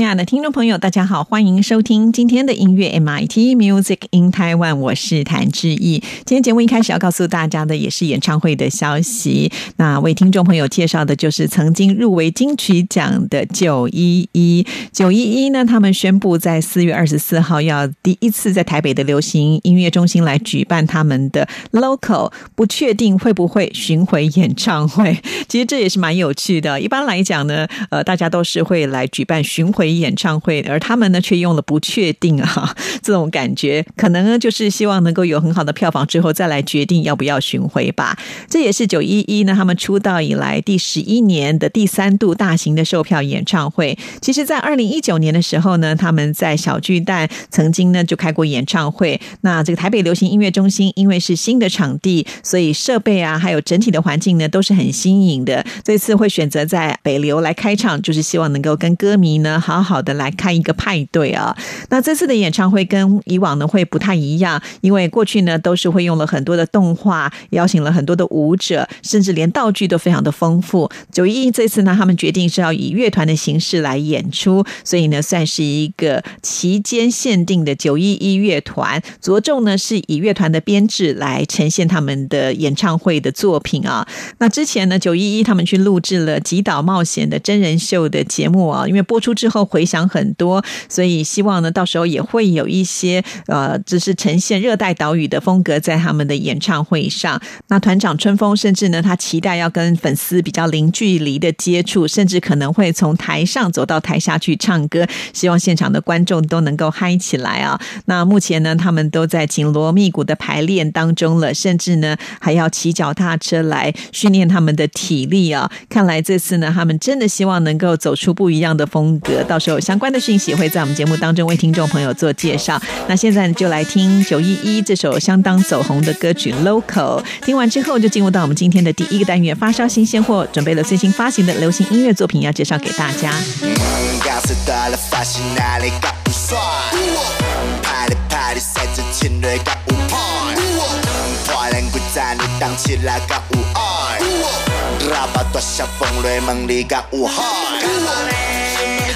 亲爱的听众朋友，大家好，欢迎收听今天的音乐 MIT Music in Taiwan，我是谭志毅。今天节目一开始要告诉大家的也是演唱会的消息。那为听众朋友介绍的就是曾经入围金曲奖的九一一。九一一呢，他们宣布在四月二十四号要第一次在台北的流行音乐中心来举办他们的 Local，不确定会不会巡回演唱会。其实这也是蛮有趣的。一般来讲呢，呃，大家都是会来举办巡回。演唱会，而他们呢却用了不确定啊，这种感觉可能呢就是希望能够有很好的票房之后再来决定要不要巡回吧。这也是九一一呢他们出道以来第十一年的第三度大型的售票演唱会。其实，在二零一九年的时候呢，他们在小巨蛋曾经呢就开过演唱会。那这个台北流行音乐中心因为是新的场地，所以设备啊还有整体的环境呢都是很新颖的。这次会选择在北流来开场，就是希望能够跟歌迷呢。好好的来看一个派对啊！那这次的演唱会跟以往呢会不太一样，因为过去呢都是会用了很多的动画，邀请了很多的舞者，甚至连道具都非常的丰富。九一这次呢，他们决定是要以乐团的形式来演出，所以呢算是一个期间限定的九一一乐团，着重呢是以乐团的编制来呈现他们的演唱会的作品啊。那之前呢九一一他们去录制了《极岛冒险》的真人秀的节目啊，因为播出之后。回响很多，所以希望呢，到时候也会有一些呃，只是呈现热带岛屿的风格在他们的演唱会上。那团长春风甚至呢，他期待要跟粉丝比较零距离的接触，甚至可能会从台上走到台下去唱歌，希望现场的观众都能够嗨起来啊！那目前呢，他们都在紧锣密鼓的排练当中了，甚至呢还要骑脚踏车来训练他们的体力啊！看来这次呢，他们真的希望能够走出不一样的风格。到时候相关的讯息会在我们节目当中为听众朋友做介绍。那现在就来听九一一这首相当走红的歌曲《Local》。听完之后，就进入到我们今天的第一个单元——发烧新鲜货，准备了最新发行的流行音乐作品要介绍给大家。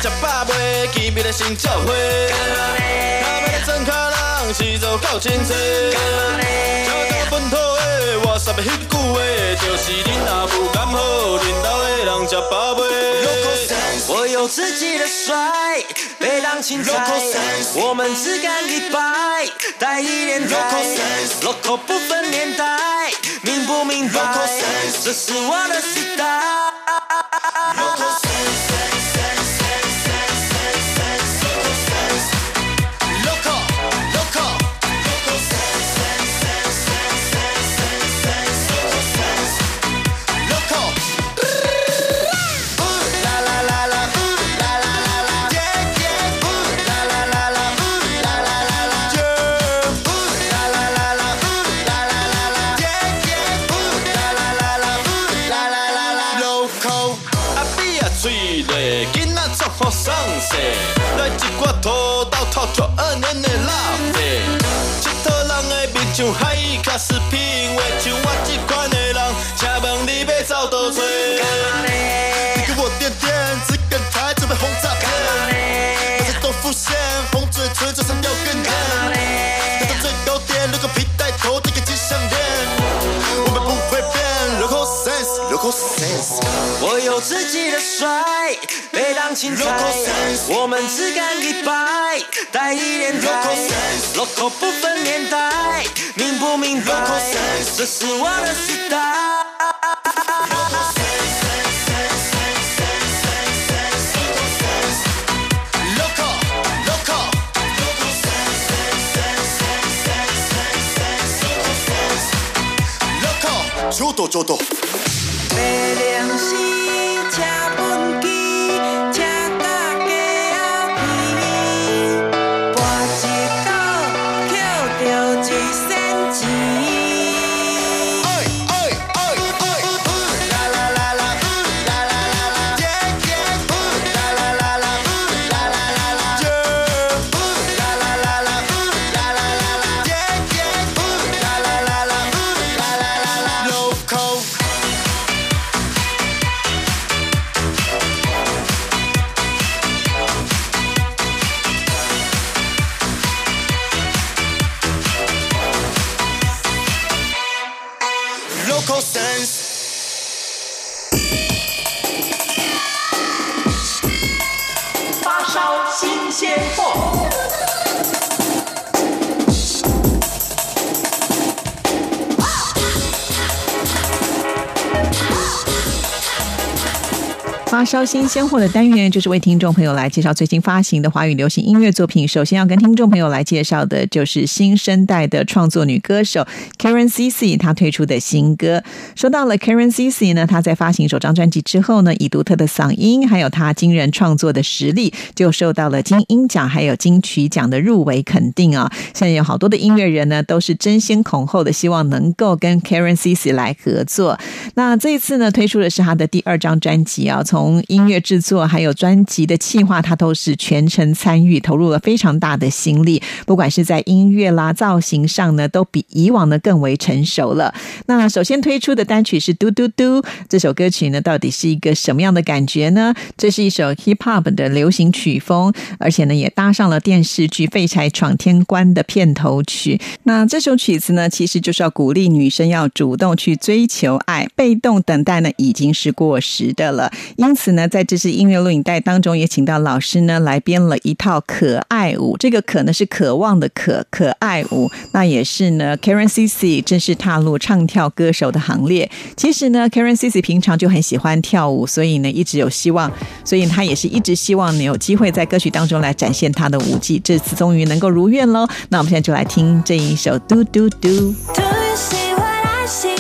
食饱未？见面来先照会。他们的真卡人是做够清楚。交到本土的，我煞要迄句话，就是恁阿不敢好，恁兜的人吃饱未？我有自己的帅，被当青菜，我们只干一百，带一点拽。Local 不分年代，明不明白？这是我的时代。土豆套着二年的辣味，佚佗人的面像海卡斯品味，像我这款的人，请问你要走倒找？你给我点点，这个台准备轰炸片，我在豆腐线，红嘴唇嘴上掉根烟，跳到最高点，如果皮带头戴个金项链，我们不会变，local sense，local sense，我有自己的帅。被当青菜，我们只干一百，带一点拽。Local 不分年代，明不明白？这是我的时代。 ちょうどちょうど 烧新鲜货的单元，就是为听众朋友来介绍最新发行的华语流行音乐作品。首先要跟听众朋友来介绍的，就是新生代的创作女歌手 Karen CC 她推出的新歌。说到了 Karen CC 呢，她在发行首张专辑之后呢，以独特的嗓音，还有她惊人创作的实力，就受到了金鹰奖还有金曲奖的入围肯定啊。现在有好多的音乐人呢，都是争先恐后的希望能够跟 Karen CC 来合作。那这一次呢，推出的是她的第二张专辑啊，从音乐制作还有专辑的企划，他都是全程参与，投入了非常大的心力。不管是在音乐啦、造型上呢，都比以往呢更为成熟了。那首先推出的单曲是《嘟嘟嘟》这首歌曲呢，到底是一个什么样的感觉呢？这是一首 hip hop 的流行曲风，而且呢也搭上了电视剧《废柴闯天关》的片头曲。那这首曲子呢，其实就是要鼓励女生要主动去追求爱，被动等待呢已经是过时的了。因此次呢，在这支音乐录影带当中，也请到老师呢来编了一套可爱舞。这个“可”呢是渴望的“可”，可爱舞。那也是呢，Karen CC 正式踏入唱跳歌手的行列。其实呢，Karen CC 平常就很喜欢跳舞，所以呢一直有希望，所以他也是一直希望呢有机会在歌曲当中来展现他的舞技。这次终于能够如愿喽。那我们现在就来听这一首《嘟嘟嘟》。Do you see what I see？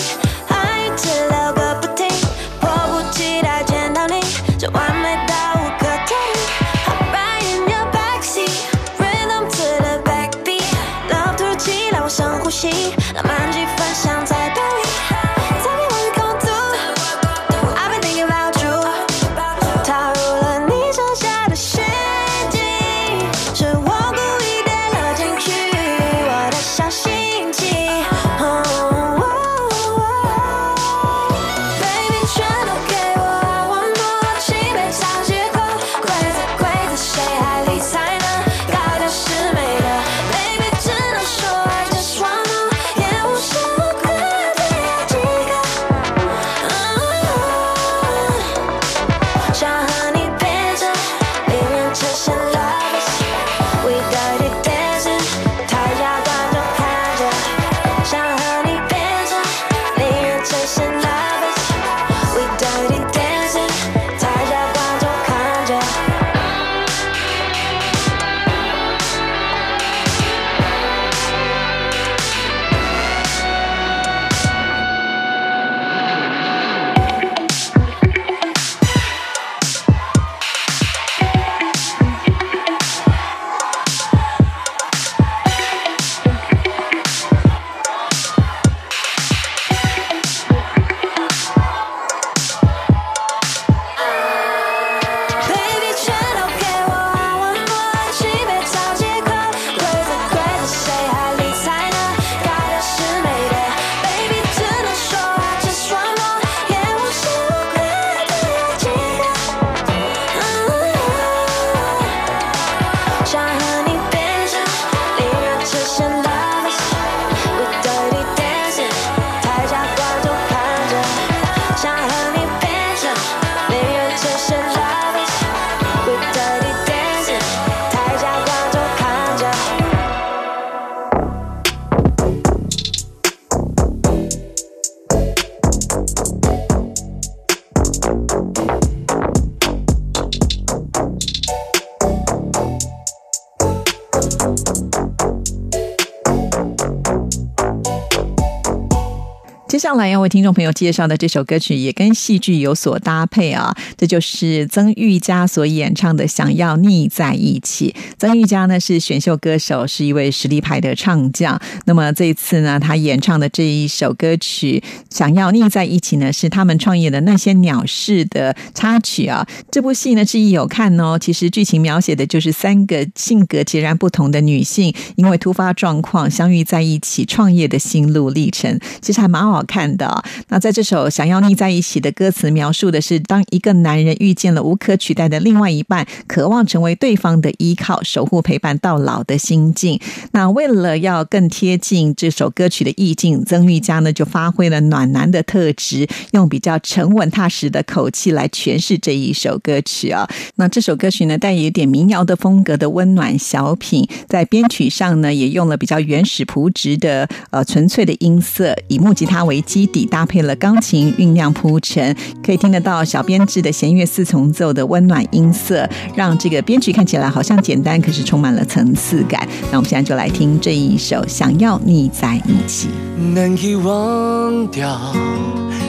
下来要为听众朋友介绍的这首歌曲也跟戏剧有所搭配啊，这就是曾玉佳所演唱的《想要腻在一起》。曾玉佳呢是选秀歌手，是一位实力派的唱将。那么这一次呢，他演唱的这一首歌曲《想要腻在一起》呢，是他们创业的那些鸟事的插曲啊。这部戏呢，志毅有看哦。其实剧情描写的就是三个性格截然不同的女性，因为突发状况相遇在一起，创业的心路历程，其实还蛮好看看的。那在这首《想要腻在一起》的歌词，描述的是当一个男人遇见了无可取代的另外一半，渴望成为对方的依靠，守护陪伴到老的心境。那为了要更贴近这首歌曲的意境，曾玉佳呢就发挥了暖男的特质，用比较沉稳踏实的口气来诠释这一首歌曲啊。那这首歌曲呢，带有点民谣的风格的温暖小品，在编曲上呢，也用了比较原始朴质的呃纯粹的音色，以木吉他为基底，搭配了钢琴酝酿铺陈，可以听得到小编制的弦乐四重奏的温暖音色，让这个编曲看起来好像简单，可是充满了层次感。那我们现在就来听这一首《想要腻在一起》。难以忘掉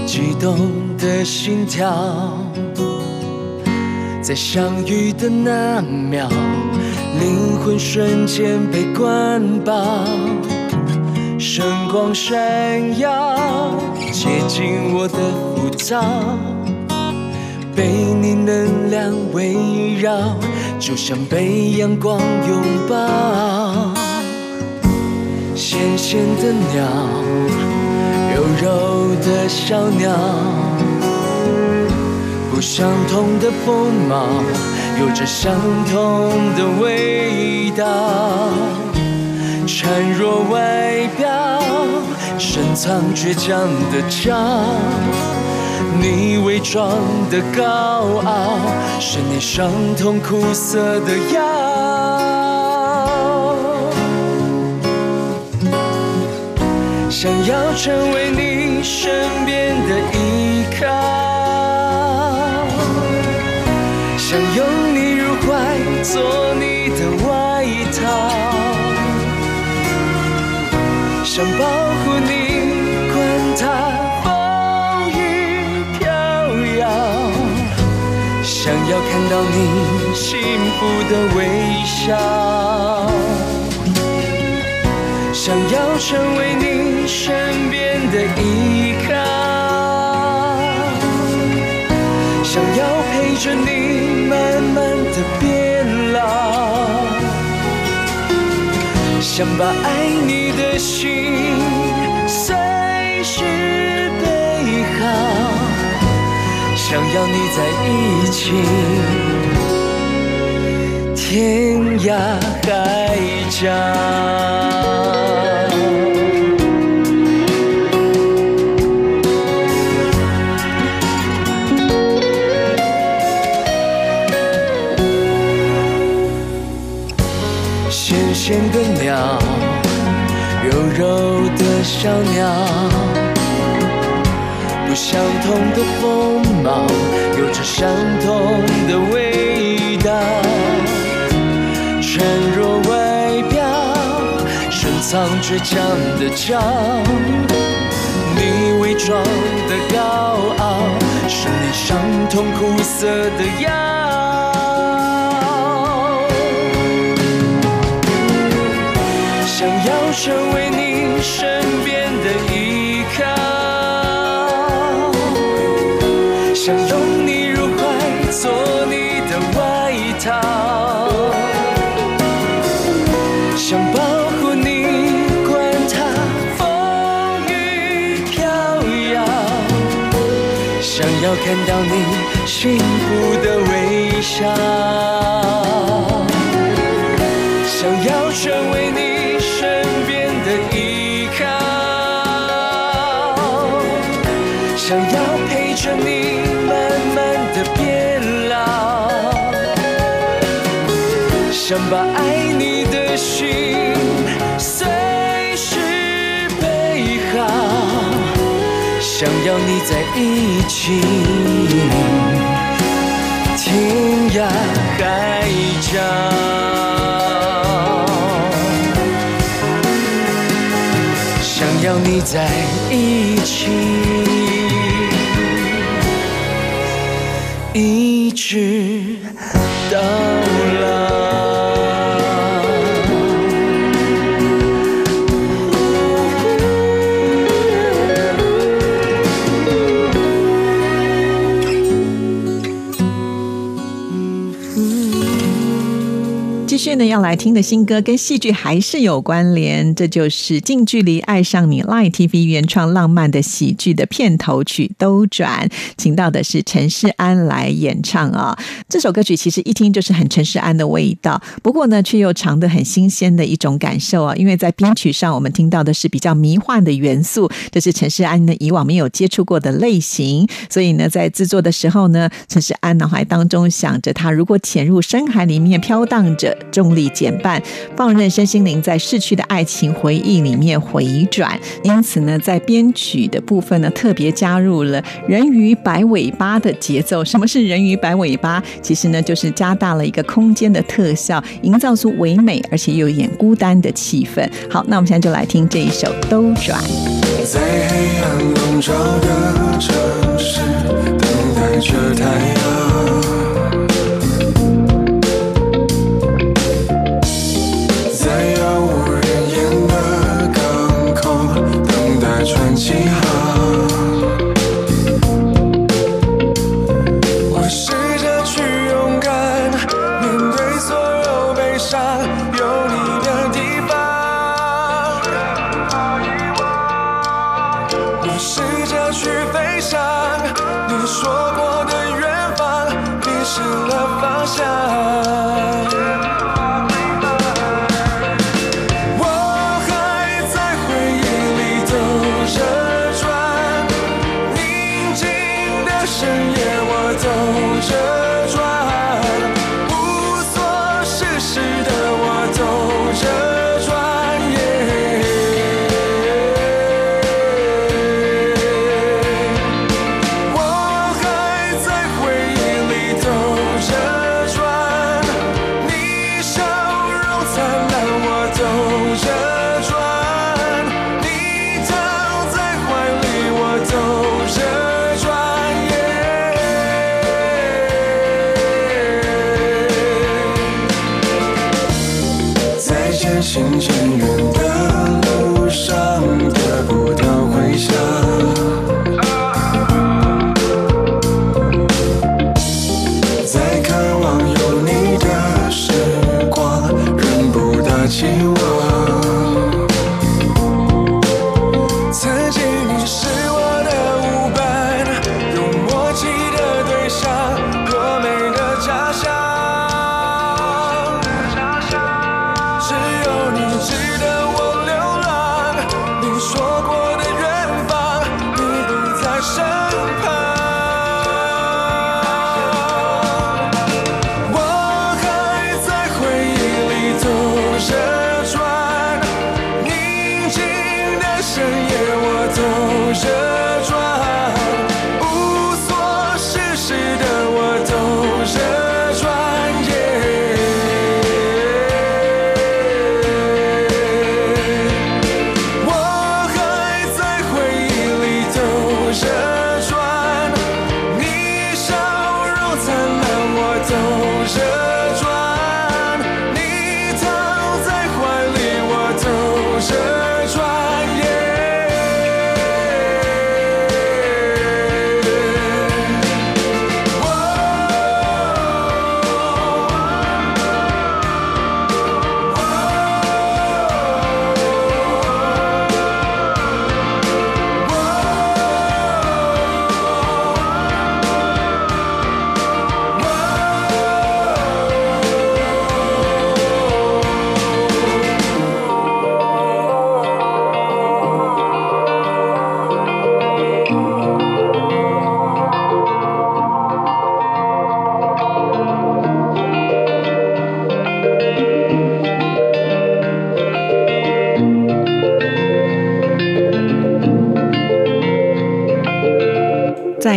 激动的心跳，在相遇的那秒，灵魂瞬间被灌爆，神光闪耀，接近我的浮躁，被你能量围绕，就像被阳光拥抱。咸咸的鸟，柔柔的小鸟，不相同的风貌，有着相同的味道。孱弱外表，深藏倔强的骄，你伪装的高傲，是你伤痛苦涩的药。想要成为你身边的依靠，想拥你入怀，做你想保护你，管它风雨飘摇，想要看到你幸福的微笑。想要成为你身边的依靠，想要陪着你慢慢的想把爱你的心随时备好，想要你在一起，天涯海角。鸟，柔柔的小鸟，不相同的风貌，有着相同的味道。孱弱外表，深藏倔强的骄傲，你伪装的高傲，是你伤痛苦涩的药。成为你身边的依靠，想拥你入怀，做你的外套，想保护你，管它风雨飘摇，想要看到你幸福的微笑，想要陪着你慢慢的变老，想把爱你的心随时备好，想要你在一起，天涯海角。想要你在一起，一直继续呢，要来听的新歌跟戏剧还是有关联，这就是《近距离爱上你》Line TV 原创浪漫的喜剧的片头曲《兜转》，请到的是陈世安来演唱啊。这首歌曲其实一听就是很陈世安的味道，不过呢，却又尝得很新鲜的一种感受啊。因为在编曲上，我们听到的是比较迷幻的元素，这是陈世安呢以往没有接触过的类型，所以呢，在制作的时候呢，陈世安脑海当中想着，他如果潜入深海里面飘荡着。重力减半，放任身心灵在逝去的爱情回忆里面回转。因此呢，在编曲的部分呢，特别加入了人鱼摆尾巴的节奏。什么是人鱼摆尾巴？其实呢，就是加大了一个空间的特效，营造出唯美而且又有点孤单的气氛。好，那我们现在就来听这一首《兜转》。在黑暗笼罩的城市，等待着太阳。你说过的远方，迷失了方向。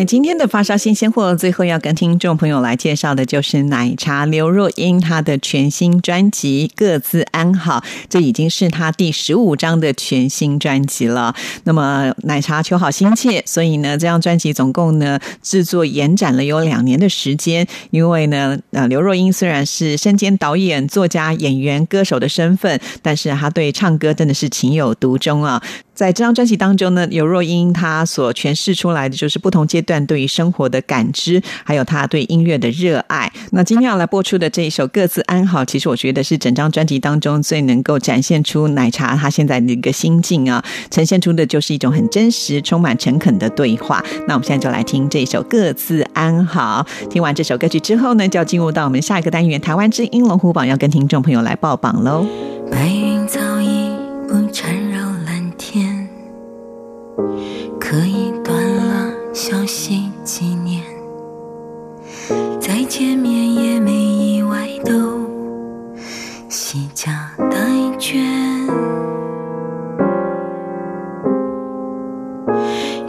今天的发烧新鲜货，最后要跟听众朋友来介绍的就是奶茶刘若英她的全新专辑《各自安好》，这已经是她第十五张的全新专辑了。那么奶茶求好心切，所以呢，这张专辑总共呢制作延展了有两年的时间。因为呢，呃，刘若英虽然是身兼导演、作家、演员、歌手的身份，但是她对唱歌真的是情有独钟啊。在这张专辑当中呢，刘若英她所诠释出来的就是不同阶段对于生活的感知，还有她对音乐的热爱。那今天要来播出的这一首《各自安好》，其实我觉得是整张专辑当中最能够展现出奶茶她现在的一个心境啊，呈现出的就是一种很真实、充满诚恳的对话。那我们现在就来听这一首《各自安好》。听完这首歌曲之后呢，就要进入到我们下一个单元——台湾之音龙虎榜，要跟听众朋友来报榜喽。白云早已不缠可以断了消息几年，再见面也没意外，都惜家带眷。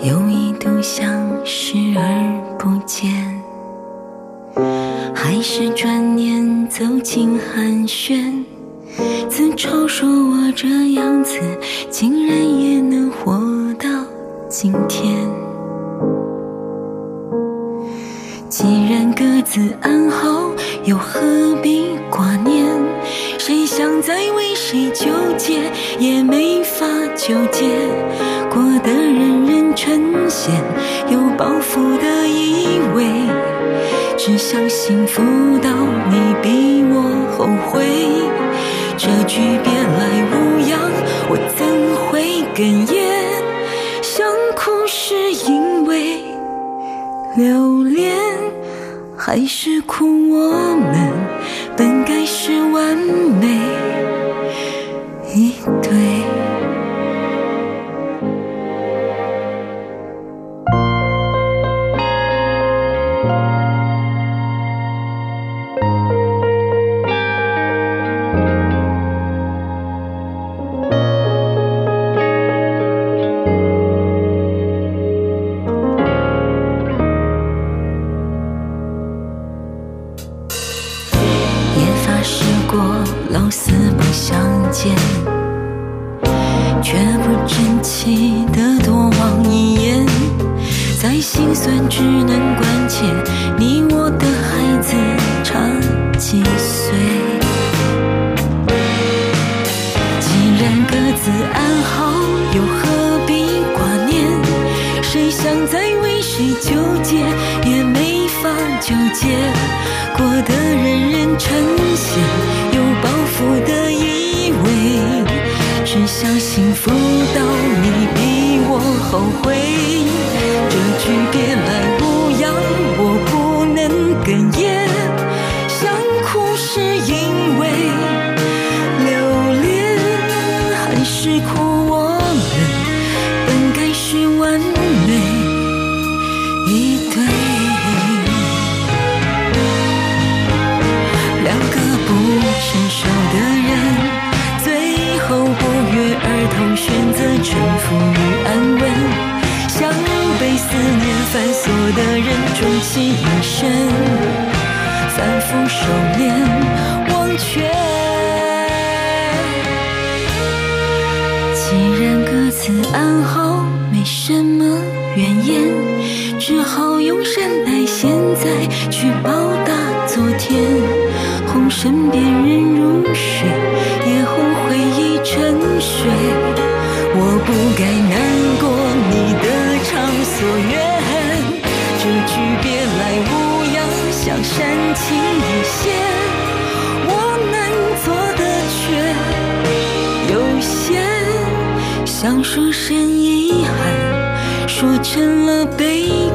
有一度想视而不见，还是转念走进寒暄。自嘲说我这样子，竟然也能活到今天。既然各自安好，又何必挂念？谁想再为谁纠结，也没法纠结。过得人人称羡，有包袱的以为，只想幸福到你比我后悔。这句别来无恙，我怎会哽咽？是因为留恋，还是哭我们本该是完美一对？老死不相见，却不争气的多望一眼，再心酸只能关切你我的孩子差几岁。既然各自安好，又何必挂念？谁想再为谁纠结，也没法纠结。后悔。繁琐的人，终其一生反复收敛忘却。既然各自安好，没什么怨言，只好用善待现在去报答昨天。红身边人如煽情一些。我能做的却有限，想说声遗憾，说成了悲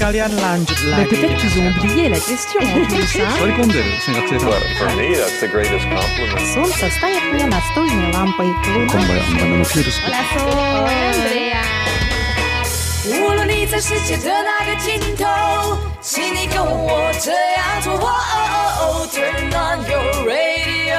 sekalian lanjut Mais lagi. peut-être qu'ils ont oublié la question en plus, hein Sorry 생각제 For me, that's the greatest compliment. Солнце стоит мне настольной лампой. Луна 无论你在世界的哪个尽头，请你跟我这样做。哦 Turn on your radio，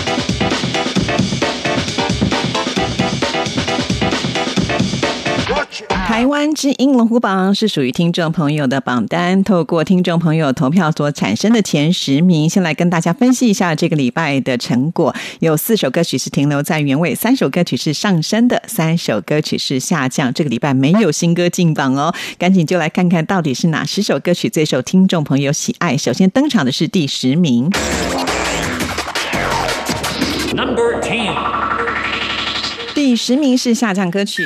台湾之音龙虎榜是属于听众朋友的榜单，透过听众朋友投票所产生的前十名，先来跟大家分析一下这个礼拜的成果。有四首歌曲是停留在原位，三首歌曲是上升的，三首歌曲是下降。这个礼拜没有新歌进榜哦，赶紧就来看看到底是哪十首歌曲最受听众朋友喜爱。首先登场的是第十名。Number ten，第十名是下降歌曲。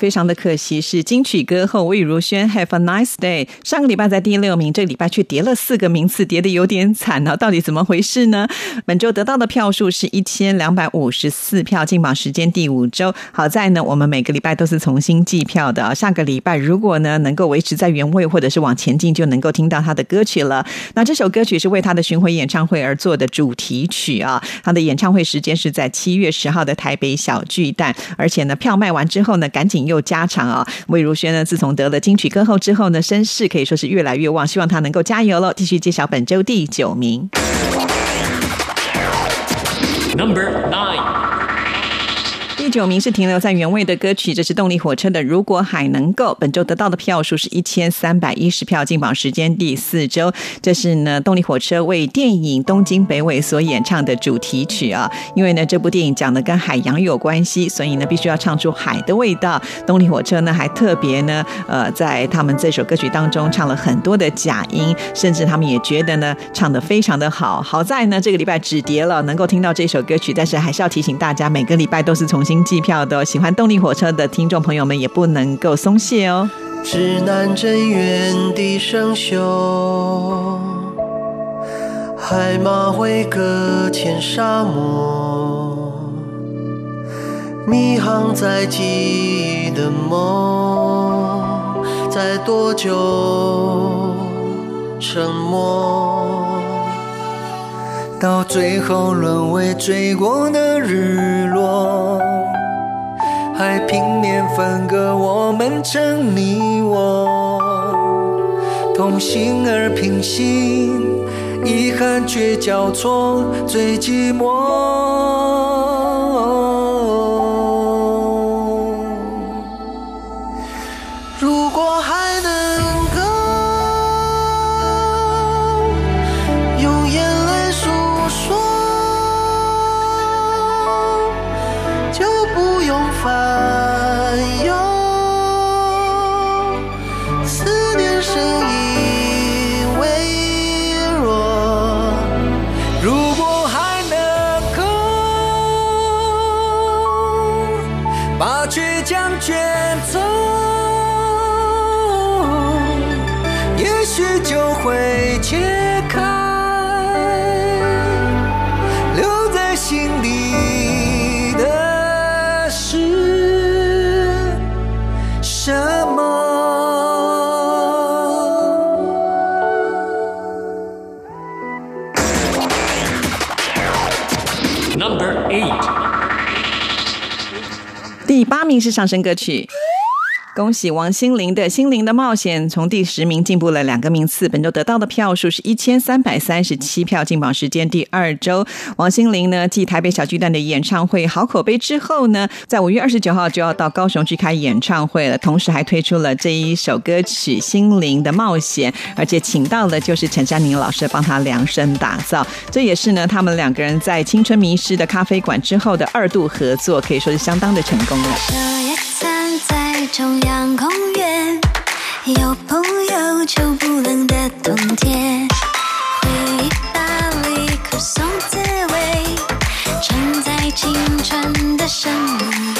非常的可惜，是金曲歌后魏如萱《Have a Nice Day》上个礼拜在第六名，这礼拜却跌了四个名次，跌的有点惨啊！到底怎么回事呢？本周得到的票数是一千两百五十四票，进榜时间第五周。好在呢，我们每个礼拜都是重新计票的啊。下个礼拜如果呢能够维持在原位，或者是往前进，就能够听到他的歌曲了。那这首歌曲是为他的巡回演唱会而做的主题曲啊。他的演唱会时间是在七月十号的台北小巨蛋，而且呢，票卖完之后呢，赶紧又加长啊！魏如萱呢，自从得了金曲歌后之后呢，声势可以说是越来越旺，希望她能够加油喽！继续揭晓本周第九名。Number nine，九名是停留在原位的歌曲，这是动力火车的《如果海能够》。本周得到的票数是一千三百一十票，进榜时间第四周。这是呢动力火车为电影《东京北纬》所演唱的主题曲啊。因为呢这部电影讲的跟海洋有关系，所以呢必须要唱出海的味道。动力火车呢还特别呢呃在他们这首歌曲当中唱了很多的假音，甚至他们也觉得呢唱的非常的好。好在呢这个礼拜止跌了，能够听到这首歌曲，但是还是要提醒大家，每个礼拜都是重新计票的。喜欢动力火车的听众朋友们也不能够松懈哦。指南针原地生锈，海马会搁浅沙漠，迷航在记忆的梦，在多久沉默，到最后沦为追过的日落。分割我们成你我，同心而平行，遗憾却交错，最寂寞。是上升歌曲。恭喜王心凌的《心灵的冒险》从第十名进步了两个名次，本周得到的票数是一千三百三十七票，进榜时间第二周。王心凌呢，继台北小巨蛋的演唱会好口碑之后呢，在五月二十九号就要到高雄去开演唱会了，同时还推出了这一首歌曲《心灵的冒险》，而且请到的就是陈珊妮老师帮他量身打造，这也是呢他们两个人在《青春迷失》的咖啡馆之后的二度合作，可以说是相当的成功了。中央公园，有朋友就不冷的冬天。回忆巴黎可颂滋味，承载青春的生命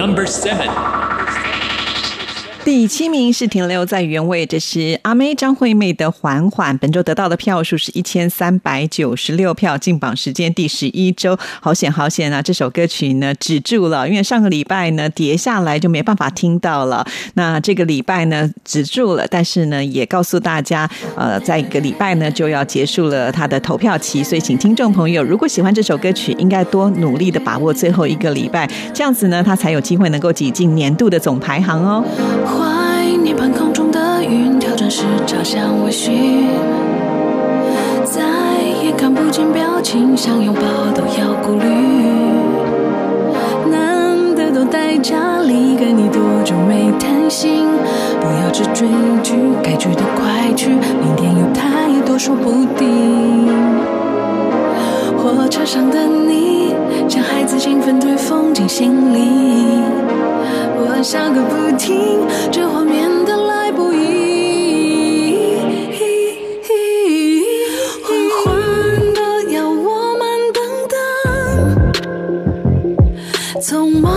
Number seven. 第七名是停留在原位，这是阿妹张惠妹的《缓缓》，本周得到的票数是一千三百九十六票，进榜时间第十一周，好险好险啊！这首歌曲呢止住了，因为上个礼拜呢跌下来就没办法听到了。那这个礼拜呢止住了，但是呢也告诉大家，呃，在一个礼拜呢就要结束了它的投票期，所以请听众朋友，如果喜欢这首歌曲，应该多努力的把握最后一个礼拜，这样子呢，它才有机会能够挤进年度的总排行哦。怀念半空中的云，调整时朝向微醺，再也看不见表情，想拥抱都要顾虑。难得都待家里，跟你多久没谈心？不要只追剧，该去的快去，明天有太多说不定。火车上的你，像孩子兴奋推风进心里。我笑个不停，这画面的来不易。缓缓的要我们等等，匆忙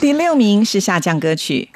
第六名是下降歌曲。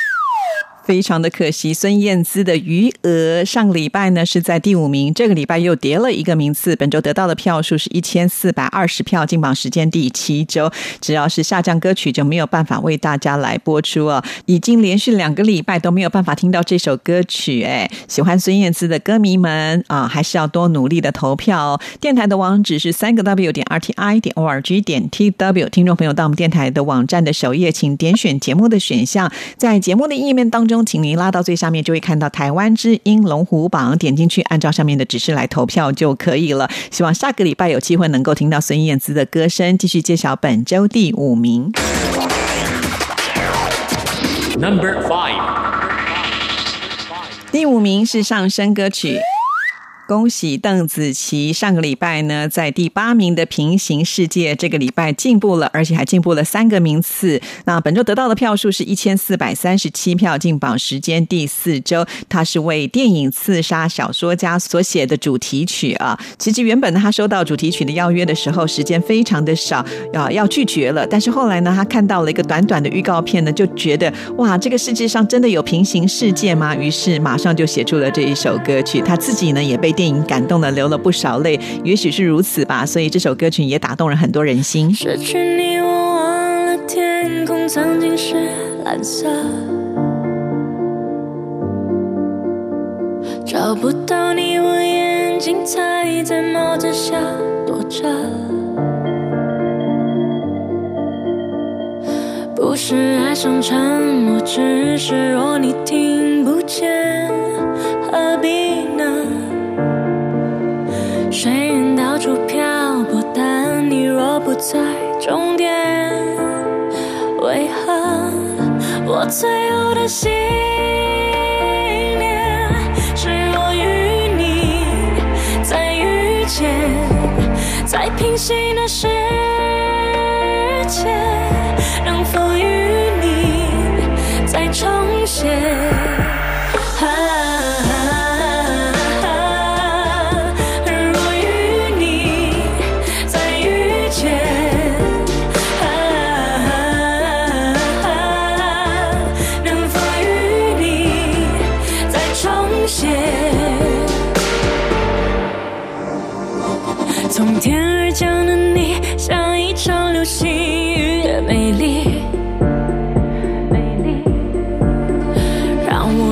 非常的可惜，孙燕姿的《余额》上个礼拜呢是在第五名，这个礼拜又跌了一个名次。本周得到的票数是一千四百二十票，进榜时间第七周。只要是下降歌曲，就没有办法为大家来播出哦。已经连续两个礼拜都没有办法听到这首歌曲，哎，喜欢孙燕姿的歌迷们啊，还是要多努力的投票哦。电台的网址是三个 w 点 r t i 点 o r g 点 t w。听众朋友到我们电台的网站的首页，请点选节目的选项，在节目的页面当中。请您拉到最下面，就会看到台湾之音龙虎榜，点进去，按照上面的指示来投票就可以了。希望下个礼拜有机会能够听到孙燕姿的歌声。继续揭晓本周第五名。Number five. 第五名是上升歌曲。恭喜邓紫棋，上个礼拜呢在第八名的《平行世界》，这个礼拜进步了，而且还进步了三个名次。那本周得到的票数是一千四百三十七票，进榜时间第四周。他是为电影《刺杀小说家》所写的主题曲啊。其实原本呢，他收到主题曲的邀约的时候，时间非常的少，啊要拒绝了。但是后来呢，他看到了一个短短的预告片呢，就觉得哇，这个世界上真的有平行世界吗？于是马上就写出了这一首歌曲。他自己呢也被电影感动的流了不少泪，也许是如此吧。所以这首歌曲也打动了很多人心。失去你，我忘了天空曾经是蓝色，找不到你，我眼睛才在帽子下躲着。不是爱上沉默，只是若你听不见，在终点。为何我最后的信念，是我与你再遇见，在平行的世界。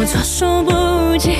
措手不及，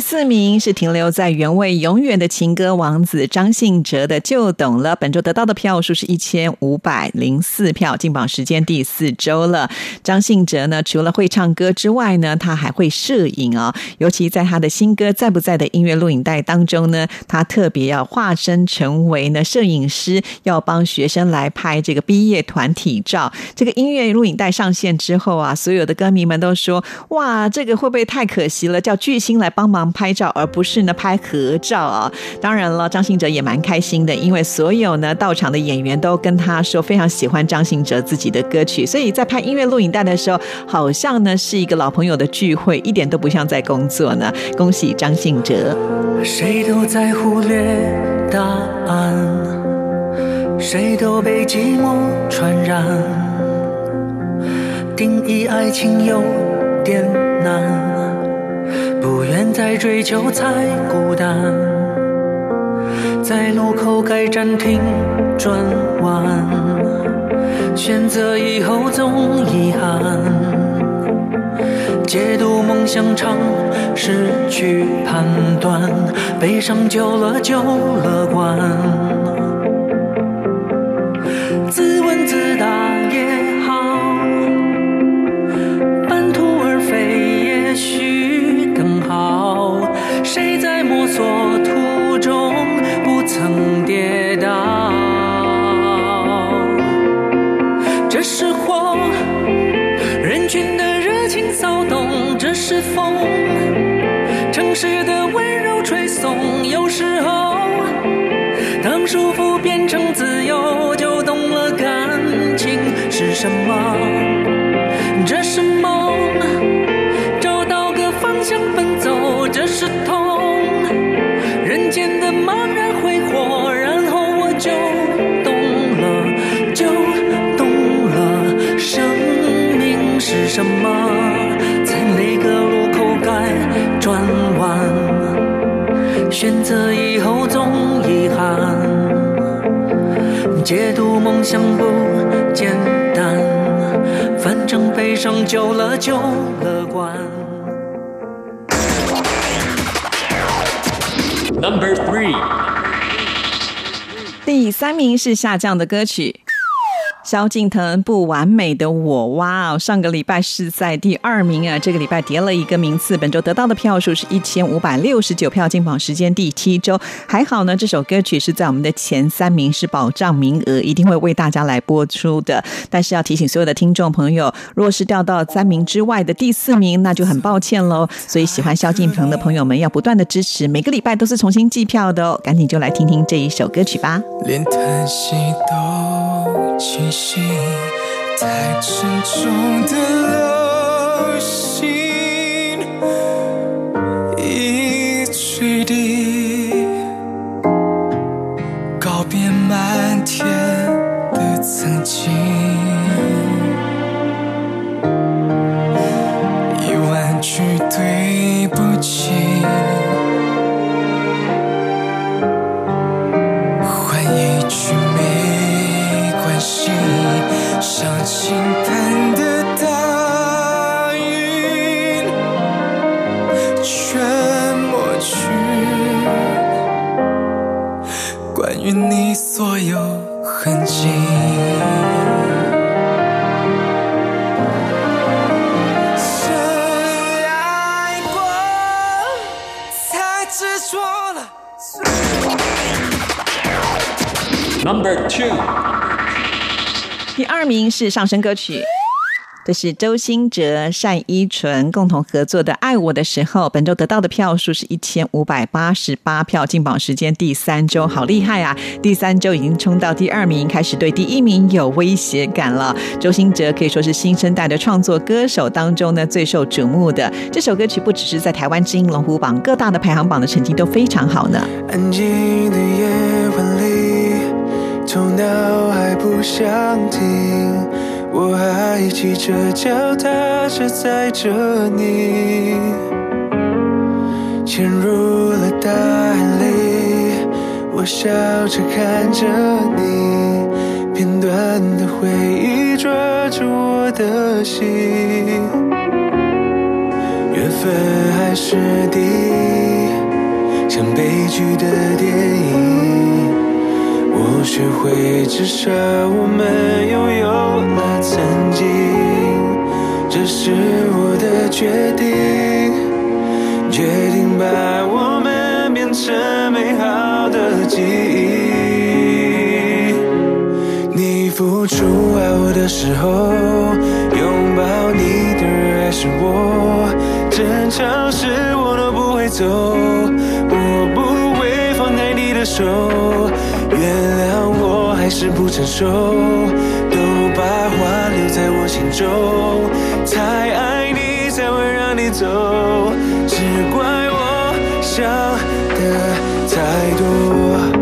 第四名是停留在原位永远的情歌王子张信哲的《就懂了》，本周得到的票数是一千五百零四票，进榜时间第四周了。张信哲呢，除了会唱歌之外呢，他还会摄影哦，尤其在他的新歌《在不在》的音乐录影带当中呢，他特别要化身成为呢摄影师，要帮学生来拍这个毕业团体照。这个音乐录影带上线之后啊，所有的歌迷们都说：哇，这个会不会太可惜了？叫巨星来帮忙拍照，而不是呢拍合照啊！当然了，张信哲也蛮开心的，因为所有呢到场的演员都跟他说非常喜欢张信哲自己的歌曲，所以在拍音乐录影带的时候，好像呢是一个老朋友的聚会，一点都不像在工作呢。恭喜张信哲！谁都在忽略答案，谁都被寂寞传染。定义爱情有点难，不在追求才孤单。在路口该暂停转弯，选择以后总遗憾。解读梦想常，失去判断，悲伤久了就乐观。自问时的温柔吹送。有时候，当束缚变成自由，就懂了感情是什么。选择以后总遗憾，解读梦想不简单，反正悲伤久了就乐观。Number three. 第三名是下降的歌曲。萧敬腾不完美的我哇哦，上个礼拜是在第二名啊，这个礼拜跌了一个名次，本周得到的票数是一千五百六十九票，进榜时间第七周，还好呢，这首歌曲是在我们的前三名，是保障名额，一定会为大家来播出的。但是要提醒所有的听众朋友，若是掉到三名之外的第四名，那就很抱歉喽。所以喜欢萧敬腾的朋友们要不断的支持，每个礼拜都是重新计票的哦，赶紧就来听听这一首歌曲吧。连叹息都清醒，太沉重的流星一坠地，告别漫天的曾经，像倾盆的大雨全抹去，关于你所有痕迹。深爱过，才执着了。Number two，第二名是上升歌曲。这是周兴哲、单依纯共同合作的《爱我的时候》，本周得到的票数是一千五百八十八票，进榜时间第三周，好厉害啊！第三周已经冲到第二名，开始对第一名有威胁感了。周兴哲可以说是新生代的创作歌手当中呢最受瞩目的。这首歌曲不只是在台湾之音龙虎榜各大的排行榜的成绩都非常好呢。安静的夜晚里，头脑还不想停，我还骑着脚踏车载着你，潜入了大海里，我笑着看着你，片段的回忆抓住我的心，缘分还是敌。像悲剧的电影，学会至少我们拥有了曾经，这是我的决定，决定把我们变成美好的记忆。你付出爱我的时候，拥抱你的爱是我，争吵时我都不会走，我不的手，原谅我还是不成熟，都把话留在我心中，太爱你才会让你走，只怪我想的太多。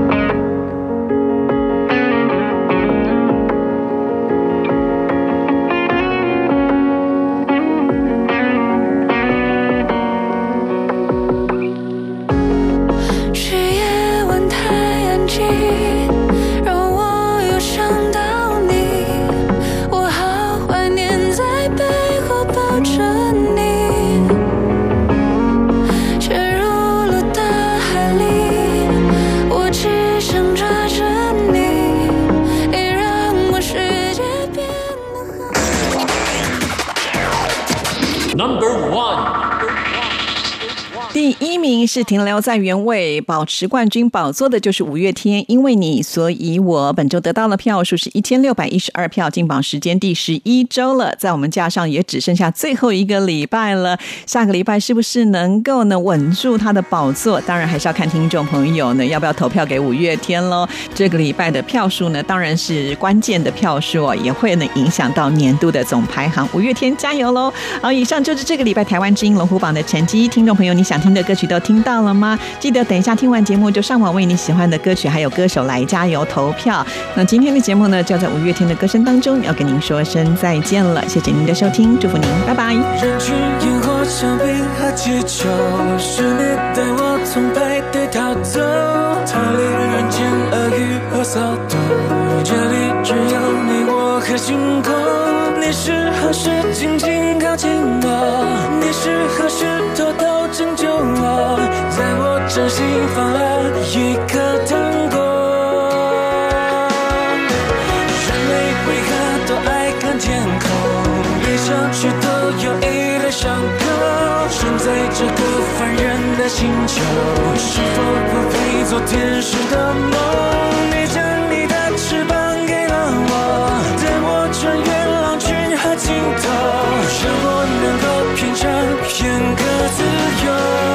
是停留在原位，保持冠军宝座的就是五月天。因为你，所以我本周得到的票数是一千六百一十二票，进榜时间第十一周了，在我们架上也只剩下最后一个礼拜了。下个礼拜是不是能够呢稳住他的宝座？当然还是要看听众朋友呢要不要投票给五月天喽。这个礼拜的票数呢，当然是关键的票数哦，也会呢影响到年度的总排行。五月天加油喽！好，以上就是这个礼拜台湾之音龙虎榜的成绩。听众朋友，你想听的歌曲都听到了吗？记得等一下听完节目就上网为你喜欢的歌曲还有歌手来加油投票。那今天的节目呢，就要在五月天的歌声当中要跟您说声再见了，谢谢您的收听，祝福您，拜拜。人群烟火香槟和气球，是你带我从派对逃走，逃离人间恶语和骚动。这里只有你和星空，你是何时紧紧靠近我？你是何时偷偷拯救我？在我掌心放了一颗糖果。人类为何都爱看天空？脸上却都有一道伤口。生在这个凡人的星球，是否不配做天使的梦？你片刻自由。